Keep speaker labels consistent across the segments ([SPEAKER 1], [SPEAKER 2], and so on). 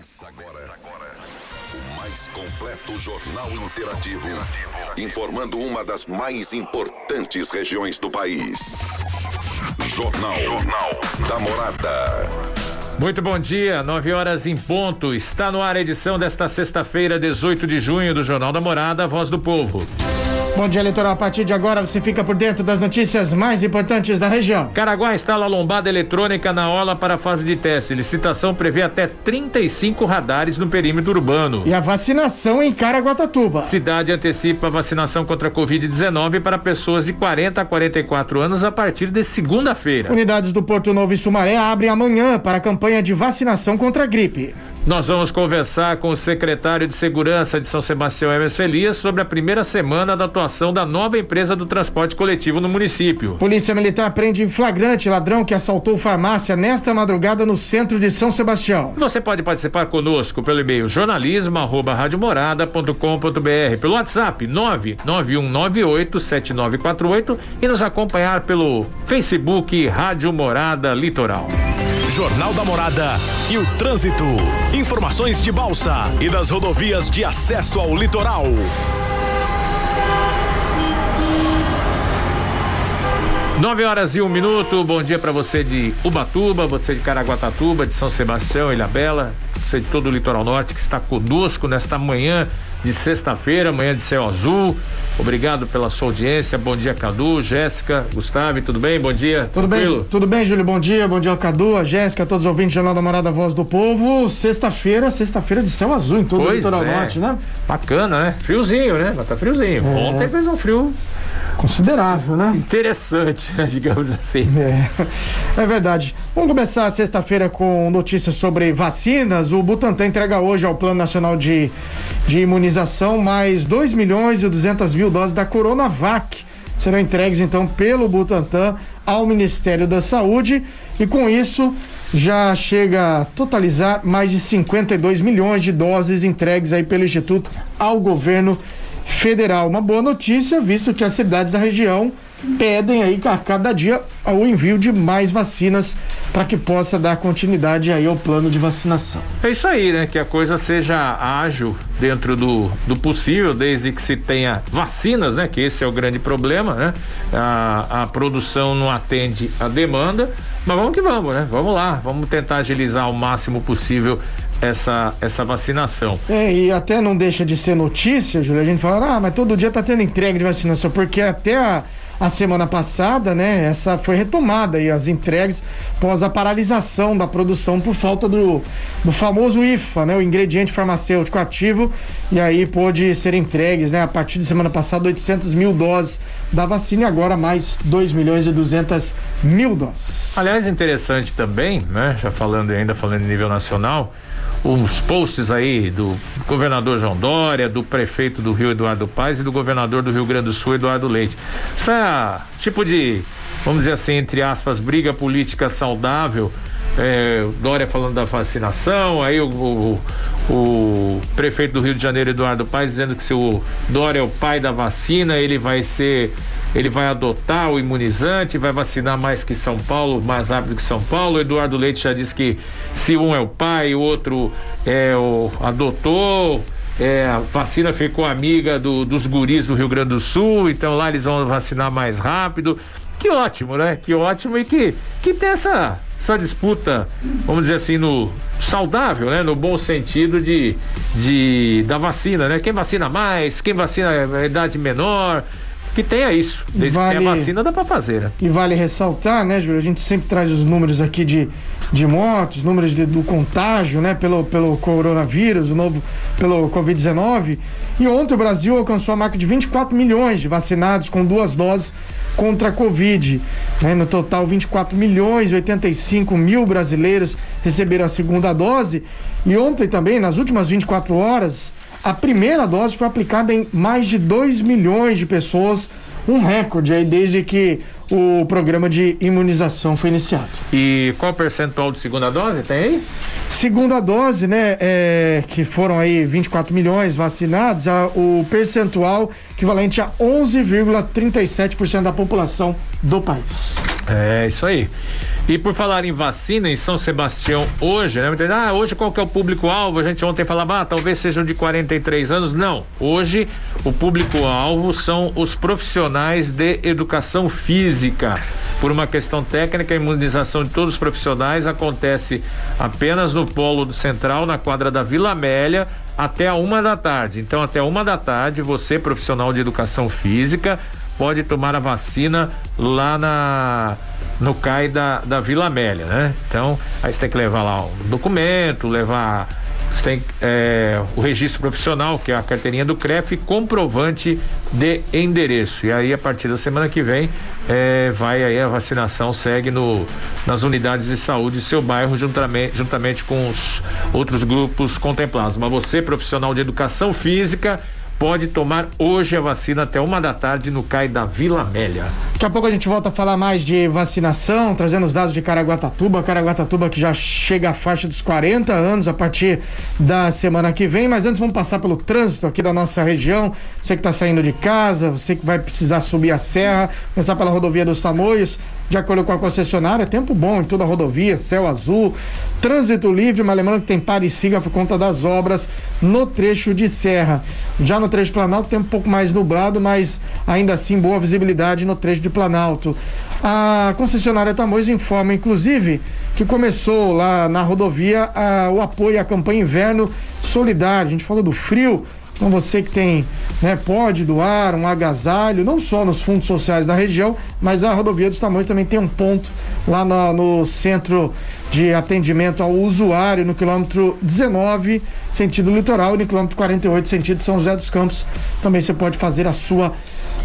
[SPEAKER 1] Começa agora. O mais completo jornal interativo. Informando uma das mais importantes regiões do país. Jornal. Jornal da Morada.
[SPEAKER 2] Muito bom dia, 9 horas em ponto. Está no ar a edição desta sexta-feira, 18 de junho, do Jornal da Morada, Voz do Povo.
[SPEAKER 3] Bom dia, eleitoral. A partir de agora você fica por dentro das notícias mais importantes da região.
[SPEAKER 2] Caraguá instala lombada eletrônica na ola para a fase de teste. Licitação prevê até 35 radares no perímetro urbano.
[SPEAKER 3] E a vacinação em Caraguatatuba.
[SPEAKER 2] Cidade antecipa a vacinação contra a Covid-19 para pessoas de 40 a 44 anos a partir de segunda-feira.
[SPEAKER 3] Unidades do Porto Novo e Sumaré abrem amanhã para a campanha de vacinação contra a gripe.
[SPEAKER 2] Nós vamos conversar com o secretário de Segurança de São Sebastião, Emerson Elias, sobre a primeira semana da atuação da nova empresa do transporte coletivo no município.
[SPEAKER 3] Polícia Militar prende em flagrante ladrão que assaltou farmácia nesta madrugada no centro de São Sebastião.
[SPEAKER 2] Você pode participar conosco pelo e-mail jornalismo@radiomorada.com.br, pelo WhatsApp 991987948 e nos acompanhar pelo Facebook Rádio Morada Litoral.
[SPEAKER 4] Jornal da Morada e o trânsito. Informações de Balsa e das rodovias de acesso ao litoral.
[SPEAKER 2] Nove horas e um minuto. Bom dia para você de Ubatuba, você de Caraguatatuba, de São Sebastião, Ilha Bela, você de todo o litoral norte que está conosco nesta manhã de sexta-feira, manhã de céu azul. Obrigado pela sua audiência. Bom dia, Cadu, Jéssica, Gustavo, tudo bem? Bom dia.
[SPEAKER 3] Tudo Tranquilo? bem? Tudo bem, Júlio? Bom dia. Bom dia, Cadu, a Jéssica, todos os ouvintes do Jornal da Morada Voz do Povo. Sexta-feira, sexta-feira de céu azul em todo pois o litoral é. norte, né?
[SPEAKER 2] Bacana, né? Friozinho, né? Mas tá friozinho. É. Ontem fez um frio
[SPEAKER 3] considerável, né?
[SPEAKER 2] Interessante, né? digamos assim.
[SPEAKER 3] É, é verdade. Vamos começar sexta-feira com notícias sobre vacinas. O Butantan entrega hoje ao Plano Nacional de, de Imunização mais 2 milhões e 200 mil doses da Coronavac. Serão entregues então pelo Butantan ao Ministério da Saúde e com isso já chega a totalizar mais de 52 milhões de doses entregues aí pelo Instituto ao governo federal. Uma boa notícia, visto que as cidades da região pedem aí a cada dia o envio de mais vacinas para que possa dar continuidade aí ao plano de vacinação.
[SPEAKER 2] É isso aí, né? Que a coisa seja ágil dentro do, do possível, desde que se tenha vacinas, né? Que esse é o grande problema, né? A, a produção não atende a demanda, mas vamos que vamos, né? Vamos lá, vamos tentar agilizar o máximo possível essa, essa vacinação.
[SPEAKER 3] É, e até não deixa de ser notícia, Júlia, a gente fala, ah, mas todo dia tá tendo entrega de vacinação, porque até a, a semana passada, né, essa foi retomada aí as entregas após a paralisação da produção por falta do, do famoso IFA, né, o ingrediente farmacêutico ativo, e aí pôde ser entregues, né, a partir de semana passada 800 mil doses da vacina e agora mais 2 milhões e 200 mil doses.
[SPEAKER 2] Aliás, interessante também, né, já falando ainda falando em nível nacional, os posts aí do governador João Dória, do prefeito do Rio Eduardo Paes e do governador do Rio Grande do Sul Eduardo Leite. Essa tipo de, vamos dizer assim, entre aspas, briga política saudável. É, Dória falando da vacinação, aí o, o, o, prefeito do Rio de Janeiro, Eduardo Paes, dizendo que se o Dória é o pai da vacina, ele vai ser ele vai adotar o imunizante, vai vacinar mais que São Paulo, mais rápido que São Paulo. Eduardo Leite já disse que se um é o pai, o outro é o adotou. É, a vacina ficou amiga do, dos guris do Rio Grande do Sul, então lá eles vão vacinar mais rápido. Que ótimo, né? Que ótimo e que, que tem essa, essa disputa, vamos dizer assim, no saudável, né? No bom sentido de, de da vacina, né? Quem vacina mais, quem vacina a idade menor, que tenha isso. Desde vale, que tenha vacina, dá para fazer. Né?
[SPEAKER 3] E vale ressaltar, né, Júlio? A gente sempre traz os números aqui de, de mortes, números de, do contágio, né, pelo, pelo coronavírus, o novo, pelo Covid-19. E ontem o Brasil alcançou a marca de 24 milhões de vacinados com duas doses contra a Covid. Né? No total, 24 milhões e 85 mil brasileiros receberam a segunda dose. E ontem também, nas últimas 24 horas, a primeira dose foi aplicada em mais de 2 milhões de pessoas, um recorde aí desde que o programa de imunização foi iniciado.
[SPEAKER 2] E qual percentual de segunda dose? Tem aí?
[SPEAKER 3] Segunda dose, né? É, que foram aí 24 milhões vacinados, a, o percentual equivalente a 11,37% da população do país.
[SPEAKER 2] É, isso aí. E por falar em vacina, em São Sebastião, hoje, né? Ah, hoje qual que é o público-alvo? A gente ontem falava, ah, talvez sejam de 43 anos. Não. Hoje, o público-alvo são os profissionais de educação física. Por uma questão técnica, a imunização de todos os profissionais acontece apenas no polo central, na quadra da Vila Amélia, até a uma da tarde. Então, até uma da tarde, você, profissional de educação física, pode tomar a vacina lá na no CAI da, da Vila Amélia, né? Então, aí você tem que levar lá um documento, levar você tem é, o registro profissional, que é a carteirinha do CREF, comprovante de endereço. E aí, a partir da semana que vem, é, vai aí a vacinação, segue no, nas unidades de saúde do seu bairro, juntamente, juntamente com os outros grupos contemplados. Mas você, profissional de educação física, pode tomar hoje a vacina até uma da tarde no CAI da Vila Amélia.
[SPEAKER 3] Daqui a pouco a gente volta a falar mais de vacinação, trazendo os dados de Caraguatatuba. Caraguatatuba que já chega à faixa dos 40 anos a partir da semana que vem. Mas antes vamos passar pelo trânsito aqui da nossa região. Você que está saindo de casa, você que vai precisar subir a serra, começar pela rodovia dos Tamoios de acordo com a concessionária, tempo bom em toda a rodovia, céu azul, trânsito livre, mas lembrando que tem pare e siga por conta das obras no trecho de serra. Já no trecho Planalto tem um pouco mais nublado, mas ainda assim boa visibilidade no trecho de Planalto. A concessionária Tamoios informa, inclusive, que começou lá na rodovia a, o apoio à campanha Inverno Solidário. A gente falou do frio, então você que tem, né, pode doar um agasalho, não só nos fundos sociais da região, mas a rodovia dos Tamanhos também tem um ponto lá no, centro de atendimento ao usuário no quilômetro 19, sentido litoral, e no quilômetro 48, sentido São José dos Campos. Também você pode fazer a sua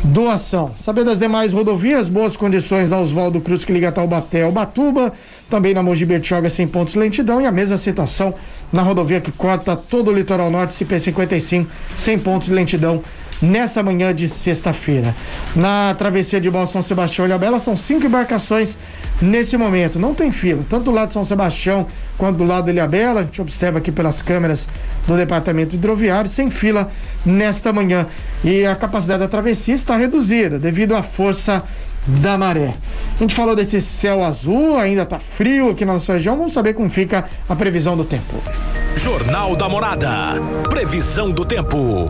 [SPEAKER 3] doação. Saber das demais rodovias, boas condições na Oswaldo Cruz que liga Taubaté ao Batuba, também na Mogi Bertioga sem pontos lentidão e a mesma situação na rodovia que corta todo o litoral norte, CP55, sem pontos de lentidão nessa manhã de sexta-feira. Na travessia de Balsão Sebastião e Ilhabela são cinco embarcações nesse momento. Não tem fila, tanto do lado de São Sebastião quanto do lado de Ilhabela. A gente observa aqui pelas câmeras do Departamento Hidroviário, sem fila nesta manhã. E a capacidade da travessia está reduzida devido à força da maré. A gente falou desse céu azul, ainda tá frio aqui na nossa região. Vamos saber como fica a previsão do tempo.
[SPEAKER 4] Jornal da Morada. Previsão do tempo.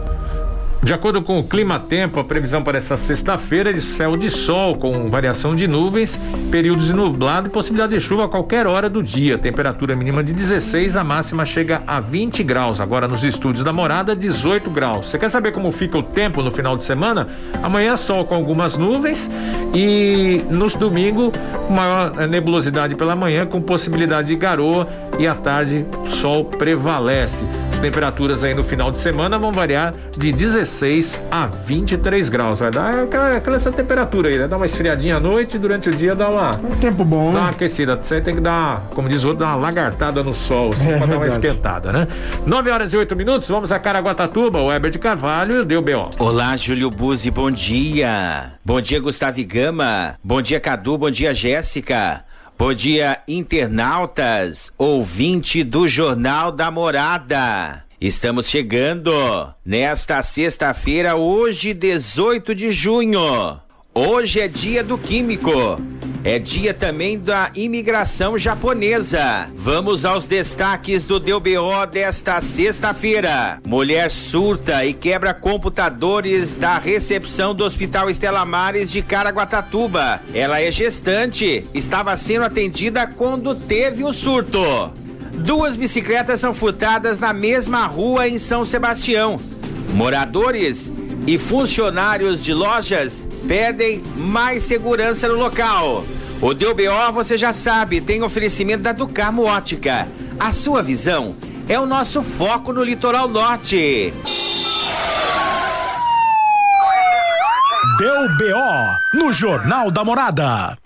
[SPEAKER 2] De acordo com o Clima Tempo, a previsão para essa sexta-feira é de céu de sol, com variação de nuvens, períodos de nublado e possibilidade de chuva a qualquer hora do dia. Temperatura mínima de 16, a máxima chega a 20 graus. Agora nos estúdios da morada, 18 graus. Você quer saber como fica o tempo no final de semana? Amanhã sol com algumas nuvens e nos domingo maior nebulosidade pela manhã com possibilidade de garoa e à tarde sol prevalece. As temperaturas aí no final de semana vão variar de 16 a 23 graus. Vai dar aquela, aquela essa temperatura aí, né? Dá uma esfriadinha à noite e durante o dia dá uma.
[SPEAKER 3] Um tempo bom,
[SPEAKER 2] Dá uma
[SPEAKER 3] né?
[SPEAKER 2] aquecida. Você tem que dar, como diz o outro, dar uma lagartada no sol, assim,
[SPEAKER 3] É
[SPEAKER 2] pra dar uma
[SPEAKER 3] verdade.
[SPEAKER 2] esquentada, né? 9 horas e 8 minutos, vamos a Caraguatatuba, o Heber de Carvalho e o Deu B.O.
[SPEAKER 5] Olá, Júlio Buzzi, bom dia. Bom dia, Gustavo Gama. Bom dia, Cadu. Bom dia, Jéssica. Bom dia, internautas, ouvinte do Jornal da Morada. Estamos chegando nesta sexta-feira, hoje, 18 de junho. Hoje é dia do químico. É dia também da imigração japonesa. Vamos aos destaques do DBO desta sexta-feira. Mulher surta e quebra computadores da recepção do Hospital Estela Mares de Caraguatatuba. Ela é gestante, estava sendo atendida quando teve o surto. Duas bicicletas são furtadas na mesma rua em São Sebastião. Moradores e funcionários de lojas pedem mais segurança no local. O DBO, você já sabe, tem oferecimento da Ducamo Ótica. A sua visão é o nosso foco no litoral norte.
[SPEAKER 4] Deu BO no Jornal da Morada.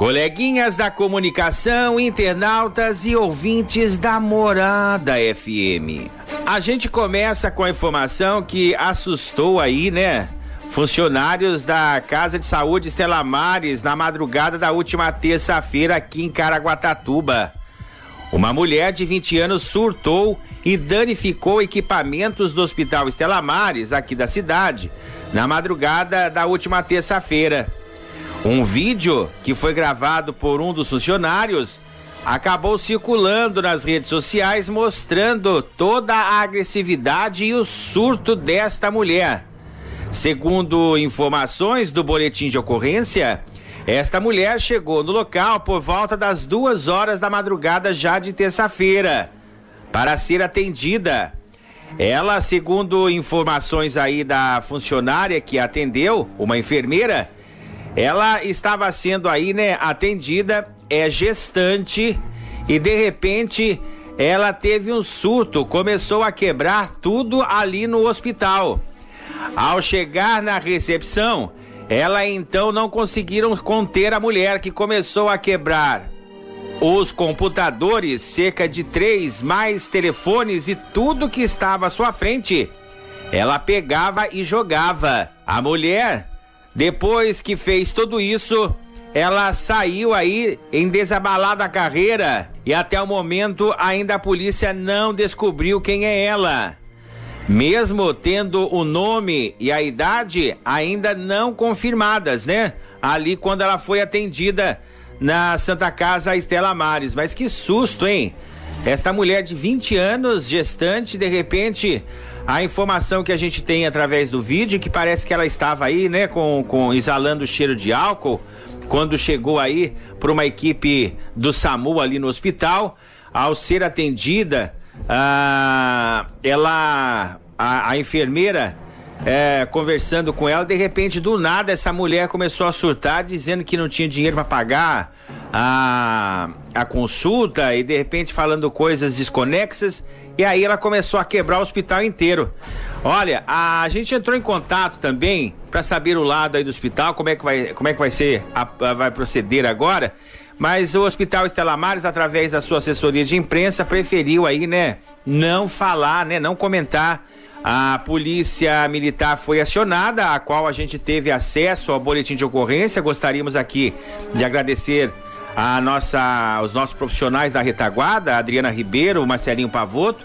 [SPEAKER 5] Coleguinhas da comunicação, internautas e ouvintes da Morada FM. A gente começa com a informação que assustou aí, né? Funcionários da Casa de Saúde Estela Mares na madrugada da última terça-feira aqui em Caraguatatuba. Uma mulher de 20 anos surtou e danificou equipamentos do Hospital Estela Mares, aqui da cidade, na madrugada da última terça-feira. Um vídeo que foi gravado por um dos funcionários acabou circulando nas redes sociais mostrando toda a agressividade e o surto desta mulher. Segundo informações do boletim de ocorrência, esta mulher chegou no local por volta das duas horas da madrugada já de terça-feira para ser atendida. Ela, segundo informações aí da funcionária que atendeu, uma enfermeira, ela estava sendo aí, né, atendida, é gestante e de repente ela teve um surto, começou a quebrar tudo ali no hospital. Ao chegar na recepção, ela então não conseguiram conter a mulher que começou a quebrar os computadores, cerca de três, mais telefones e tudo que estava à sua frente. Ela pegava e jogava. A mulher, depois que fez tudo isso, ela saiu aí em desabalada carreira e até o momento ainda a polícia não descobriu quem é ela. Mesmo tendo o nome e a idade ainda não confirmadas, né? Ali quando ela foi atendida na Santa Casa Estela Mares. Mas que susto, hein? Esta mulher de 20 anos, gestante, de repente, a informação que a gente tem através do vídeo, que parece que ela estava aí, né, com, com exalando o cheiro de álcool, quando chegou aí por uma equipe do SAMU ali no hospital, ao ser atendida, ah, ela, a, a enfermeira, é, conversando com ela, de repente, do nada, essa mulher começou a surtar, dizendo que não tinha dinheiro para pagar a, a consulta e de repente falando coisas desconexas. E aí ela começou a quebrar o hospital inteiro. Olha, a gente entrou em contato também para saber o lado aí do hospital, como é que vai, como é que vai ser, a, a, vai proceder agora. Mas o Hospital Estela Mares, através da sua assessoria de imprensa, preferiu aí, né, não falar, né, não comentar a polícia militar foi acionada, a qual a gente teve acesso ao boletim de ocorrência. Gostaríamos aqui de agradecer a nossa, os nossos profissionais da retaguarda, Adriana Ribeiro, Marcelinho Pavoto,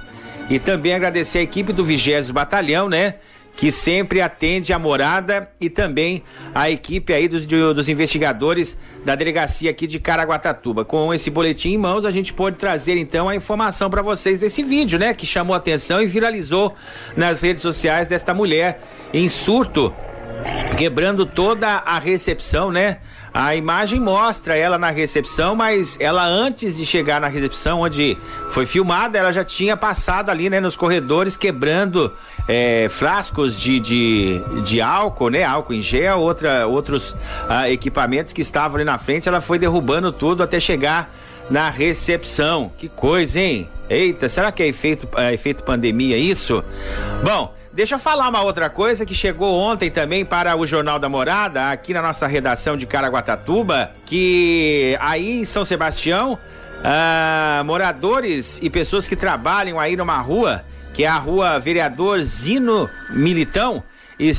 [SPEAKER 5] e também agradecer a equipe do 20 Batalhão, né? que sempre atende a morada e também a equipe aí dos, dos investigadores da delegacia aqui de Caraguatatuba. Com esse boletim em mãos, a gente pode trazer então a informação para vocês desse vídeo, né? Que chamou atenção e viralizou nas redes sociais desta mulher em surto, quebrando toda a recepção, né? A imagem mostra ela na recepção, mas ela antes de chegar na recepção onde foi filmada, ela já tinha passado ali, né, nos corredores quebrando é, frascos de, de, de álcool, né, álcool em gel, outra, outros ah, equipamentos que estavam ali na frente. Ela foi derrubando tudo até chegar na recepção. Que coisa, hein? Eita, será que é efeito, é efeito pandemia isso? Bom. Deixa eu falar uma outra coisa que chegou ontem também para o Jornal da Morada, aqui na nossa redação de Caraguatatuba, que aí em São Sebastião, ah, moradores e pessoas que trabalham aí numa rua, que é a rua Vereador Zino Militão,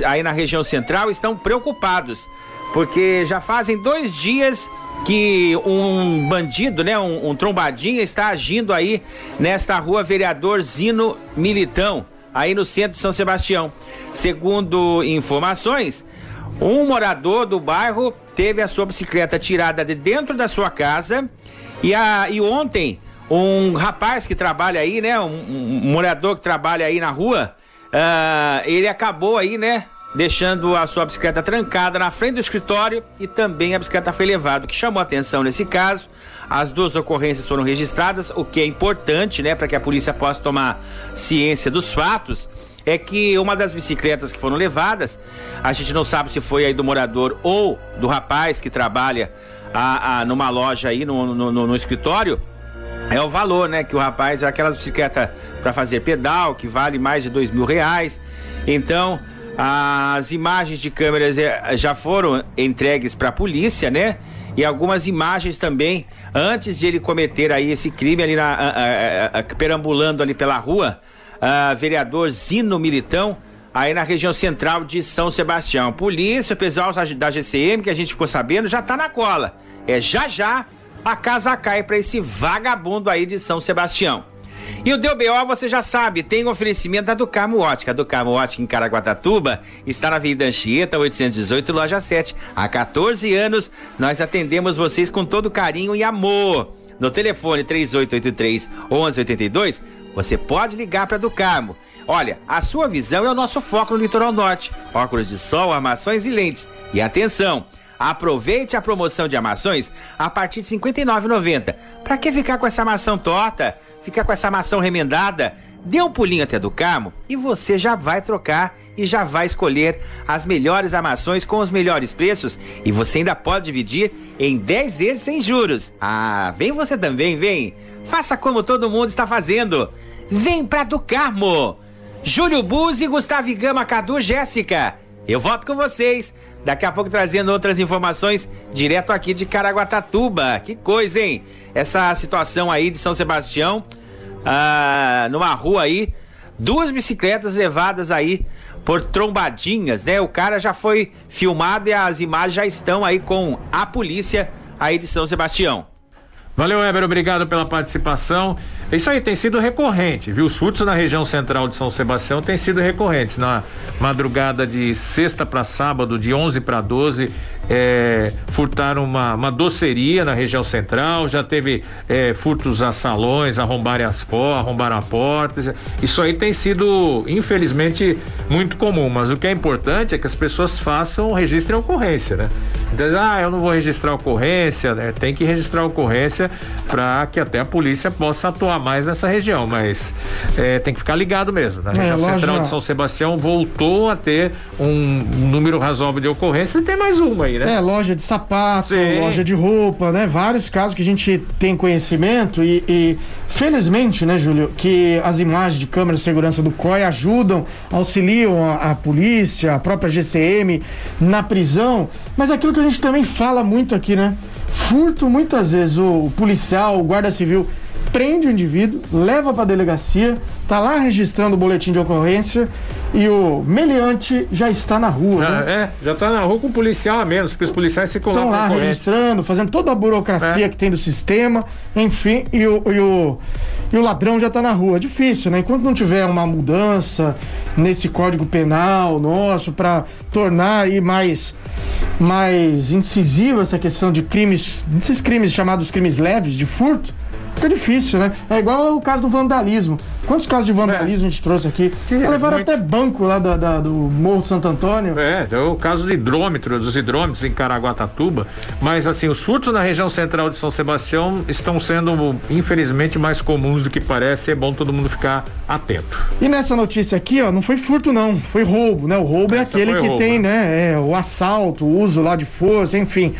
[SPEAKER 5] aí na região central, estão preocupados, porque já fazem dois dias que um bandido, né, um, um trombadinha está agindo aí nesta rua Vereador Zino Militão aí no centro de São Sebastião. Segundo informações, um morador do bairro teve a sua bicicleta tirada de dentro da sua casa e, a, e ontem um rapaz que trabalha aí, né, um, um morador que trabalha aí na rua, uh, ele acabou aí, né, deixando a sua bicicleta trancada na frente do escritório e também a bicicleta foi levada. O que chamou atenção nesse caso as duas ocorrências foram registradas, o que é importante, né, para que a polícia possa tomar ciência dos fatos. É que uma das bicicletas que foram levadas, a gente não sabe se foi aí do morador ou do rapaz que trabalha a, a numa loja aí no, no, no, no escritório, é o valor, né? Que o rapaz, aquelas bicicletas para fazer pedal, que vale mais de dois mil reais. Então, as imagens de câmeras eh, já foram entregues para a polícia, né? e algumas imagens também antes de ele cometer aí esse crime ali na, a, a, a, perambulando ali pela rua, vereador Zino Militão, aí na região central de São Sebastião. Polícia, pessoal da GCM que a gente ficou sabendo já tá na cola. É já já a casa cai para esse vagabundo aí de São Sebastião. E o Deu BO, você já sabe, tem um oferecimento da Ducamo Ótica. A Ducamo Ótica em Caraguatatuba está na Avenida Anchieta, 818, loja 7. Há 14 anos, nós atendemos vocês com todo carinho e amor. No telefone 3883 1182, você pode ligar para Ducamo. Olha, a sua visão é o nosso foco no litoral norte. Óculos de sol, armações e lentes. E atenção, aproveite a promoção de armações a partir de R$ 59,90. Para que ficar com essa maçã torta? Ficar com essa maçã remendada? Dê um pulinho até do Carmo e você já vai trocar e já vai escolher as melhores armações com os melhores preços e você ainda pode dividir em 10 vezes sem juros. Ah, vem você também, vem. Faça como todo mundo está fazendo. Vem pra do Carmo. Júlio Buzzi, Gustavo Gama, Cadu, Jéssica. Eu volto com vocês. Daqui a pouco trazendo outras informações direto aqui de Caraguatatuba. Que coisa, hein? Essa situação aí de São Sebastião, ah, numa rua aí, duas bicicletas levadas aí por trombadinhas, né? O cara já foi filmado e as imagens já estão aí com a polícia aí de São Sebastião.
[SPEAKER 2] Valeu, Weber, obrigado pela participação. Isso aí tem sido recorrente, viu? Os furtos na região central de São Sebastião têm sido recorrentes. Na madrugada de sexta para sábado, de 11 para 12, é, furtaram uma, uma doceria na região central, já teve é, furtos a salões, arrombarem as portas, arrombaram a porta. Isso aí tem sido, infelizmente, muito comum. Mas o que é importante é que as pessoas façam, registrem a ocorrência, né? Então, ah, eu não vou registrar a ocorrência, né? Tem que registrar a ocorrência para que até a polícia possa atuar mais nessa região, mas é, tem que ficar ligado mesmo. Na né? região é, central de São Sebastião voltou a ter um número razoável de ocorrências e tem mais uma aí
[SPEAKER 3] né? É, loja de sapato, Sim. loja de roupa, né? Vários casos que a gente tem conhecimento e, e, felizmente, né, Júlio, que as imagens de câmera de segurança do COI ajudam, auxiliam a, a polícia, a própria GCM na prisão, mas aquilo que a gente também fala muito aqui, né? Furto, muitas vezes, o, o policial, o guarda civil prende o indivíduo, leva para a delegacia, tá lá registrando o boletim de ocorrência e o meliante já está na rua.
[SPEAKER 2] Já,
[SPEAKER 3] né?
[SPEAKER 2] É, já está na rua com o policial a menos, porque os policiais se
[SPEAKER 3] colocam. Estão lá registrando, fazendo toda a burocracia é. que tem do sistema, enfim, e o, e o, e o ladrão já está na rua. Difícil, né? Enquanto não tiver uma mudança nesse código penal nosso para tornar aí mais mais incisiva essa questão de crimes, desses crimes chamados crimes leves de furto, Fica difícil, né? É igual o caso do vandalismo. Quantos casos de vandalismo é. a gente trouxe aqui? Que levaram muito... até banco lá da, da, do Morro de Santo Antônio.
[SPEAKER 2] É, é o caso do hidrômetro, dos hidrômetros em Caraguatatuba. Mas assim, os furtos na região central de São Sebastião estão sendo, infelizmente, mais comuns do que parece. É bom todo mundo ficar atento.
[SPEAKER 3] E nessa notícia aqui, ó, não foi furto, não. Foi roubo, né? O roubo é Essa é aquele que roubo, tem, né? né? É, o assalto, o uso lá de força, enfim.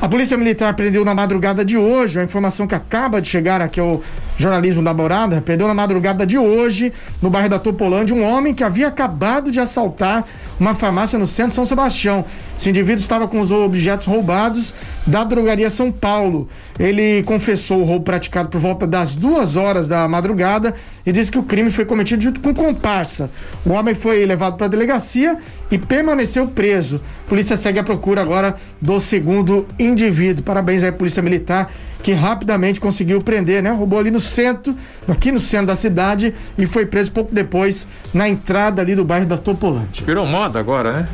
[SPEAKER 3] A Polícia Militar prendeu na madrugada de hoje a informação que acaba de chegar Que é o jornalismo da Morada, perdeu na madrugada de hoje, no bairro da Topolândia, um homem que havia acabado de assaltar uma farmácia no centro de São Sebastião. Esse indivíduo estava com os objetos roubados da drogaria São Paulo. Ele confessou o roubo praticado por volta das duas horas da madrugada e disse que o crime foi cometido junto com comparsa. O homem foi levado para a delegacia e permaneceu preso. A polícia segue a procura agora do segundo indivíduo. Parabéns aí, Polícia Militar, que rapidamente conseguiu prender, né? Roubou ali no centro, aqui no centro da cidade e foi preso pouco depois na entrada ali do bairro da Topolândia.
[SPEAKER 2] Virou moda agora, né?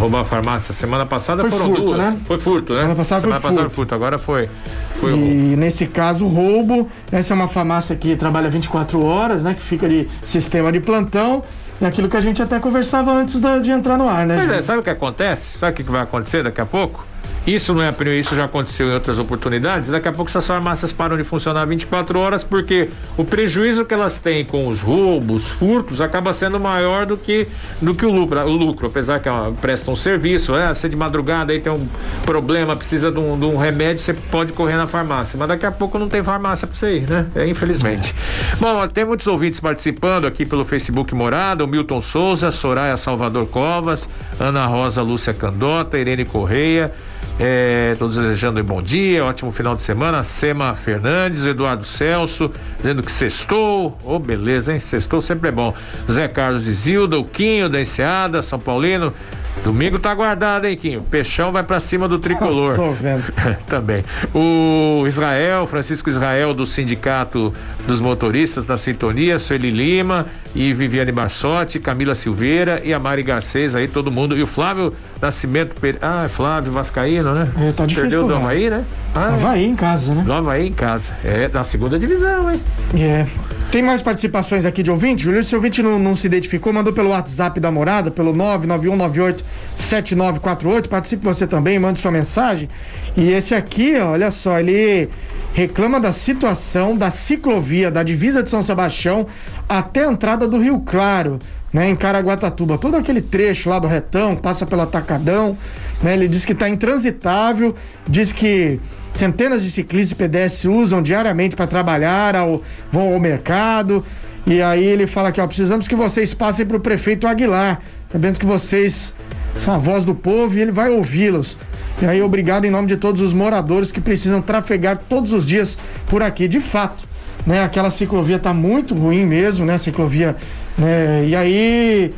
[SPEAKER 2] Roubar a farmácia. Semana passada foi foram furto, duas. Né? Foi furto, né?
[SPEAKER 3] Semana passada Semana foi passada furto.
[SPEAKER 2] Agora foi, foi
[SPEAKER 3] e roubo. nesse caso, roubo. Essa é uma farmácia que trabalha 24 horas, né? Que fica de sistema de plantão. É aquilo que a gente até conversava antes da, de entrar no ar, né?
[SPEAKER 2] Pois é, sabe o que acontece? Sabe o que vai acontecer daqui a pouco? Isso não é isso já aconteceu em outras oportunidades. Daqui a pouco essas farmácias param de funcionar 24 horas porque o prejuízo que elas têm com os roubos, furtos, acaba sendo maior do que do que o lucro. O lucro, apesar que ela presta um serviço, é, você de madrugada aí tem um problema, precisa de um, de um remédio, você pode correr na farmácia. Mas daqui a pouco não tem farmácia para você ir, né? É, infelizmente. Bom, tem muitos ouvintes participando aqui pelo Facebook Morada, o Milton Souza, Soraya Salvador Covas, Ana Rosa Lúcia Candota, Irene Correia. É, todos desejando um bom dia, ótimo final de semana. Sema Fernandes, Eduardo Celso, dizendo que sextou. Ô, oh, beleza, hein? Sextou sempre é bom. Zé Carlos Isilda, o Quinho da Enseada, São Paulino. Domingo tá guardado, hein, Quinho? Peixão vai para cima do tricolor.
[SPEAKER 3] Tô vendo.
[SPEAKER 2] Também. O Israel, Francisco Israel, do Sindicato dos Motoristas da Sintonia, Sueli Lima e Viviane Massotti, Camila Silveira e a Mari Garcês aí, todo mundo. E o Flávio Nascimento. Ah, Flávio Vascaíno, né?
[SPEAKER 3] É, tá difícil
[SPEAKER 2] Perdeu
[SPEAKER 3] pro
[SPEAKER 2] Havaí, né? Ah,
[SPEAKER 3] Havaí em casa, né?
[SPEAKER 2] Havaí em casa. É, na segunda divisão, hein?
[SPEAKER 3] É. Tem mais participações aqui de ouvinte? Júlio, se o ouvinte não, não se identificou, mandou pelo WhatsApp da morada, pelo 991987948. Participe você também, mande sua mensagem. E esse aqui, olha só, ele reclama da situação da ciclovia da divisa de São Sebastião até a entrada do Rio Claro, né, em Caraguatatuba. Todo aquele trecho lá do retão, passa pelo Atacadão, né? Ele diz que está intransitável, diz que centenas de ciclistas e pedestres usam diariamente para trabalhar, ao, vão ao mercado. E aí ele fala que ó, precisamos que vocês passem para o prefeito Aguilar, sabendo que vocês são a voz do povo e ele vai ouvi-los. E aí, obrigado em nome de todos os moradores que precisam trafegar todos os dias por aqui. De fato, né? Aquela ciclovia tá muito ruim mesmo, né? Ciclovia, né? E aí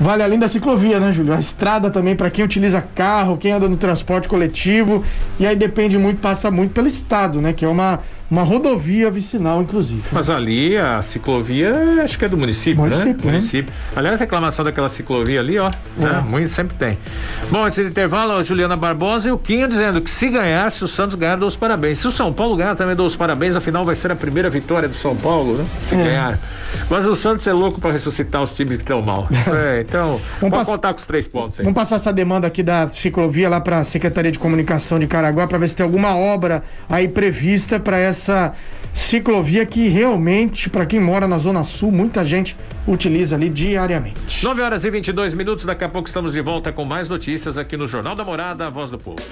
[SPEAKER 3] vale além da ciclovia, né, Júlio? A estrada também para quem utiliza carro, quem anda no transporte coletivo, e aí depende muito, passa muito pelo estado, né, que é uma uma rodovia vicinal, inclusive.
[SPEAKER 2] Mas ali a ciclovia, acho que é do município,
[SPEAKER 3] Município,
[SPEAKER 2] né?
[SPEAKER 3] né?
[SPEAKER 2] Município. Aliás, a reclamação daquela ciclovia ali, ó, né? Muito, sempre tem. Bom, antes do intervalo, a Juliana Barbosa e o Quinho dizendo que se ganhar, se o Santos ganhar, dou os parabéns. Se o São Paulo ganhar, também dou os parabéns, afinal vai ser a primeira vitória do São Paulo, né? Se
[SPEAKER 3] É.
[SPEAKER 2] ganhar. Mas o Santos é louco para ressuscitar os times que estão mal. Isso é, então,
[SPEAKER 3] Vamos
[SPEAKER 2] pode contar com os três pontos aí.
[SPEAKER 3] Vamos passar essa demanda aqui da ciclovia lá para a Secretaria de Comunicação de Caraguá para ver se tem alguma obra aí prevista para essa ciclovia que realmente, para quem mora na Zona Sul, muita gente utiliza ali diariamente.
[SPEAKER 2] 9 horas e 22 minutos, daqui a pouco estamos de volta com mais notícias aqui no Jornal da Morada, a Voz do Povo.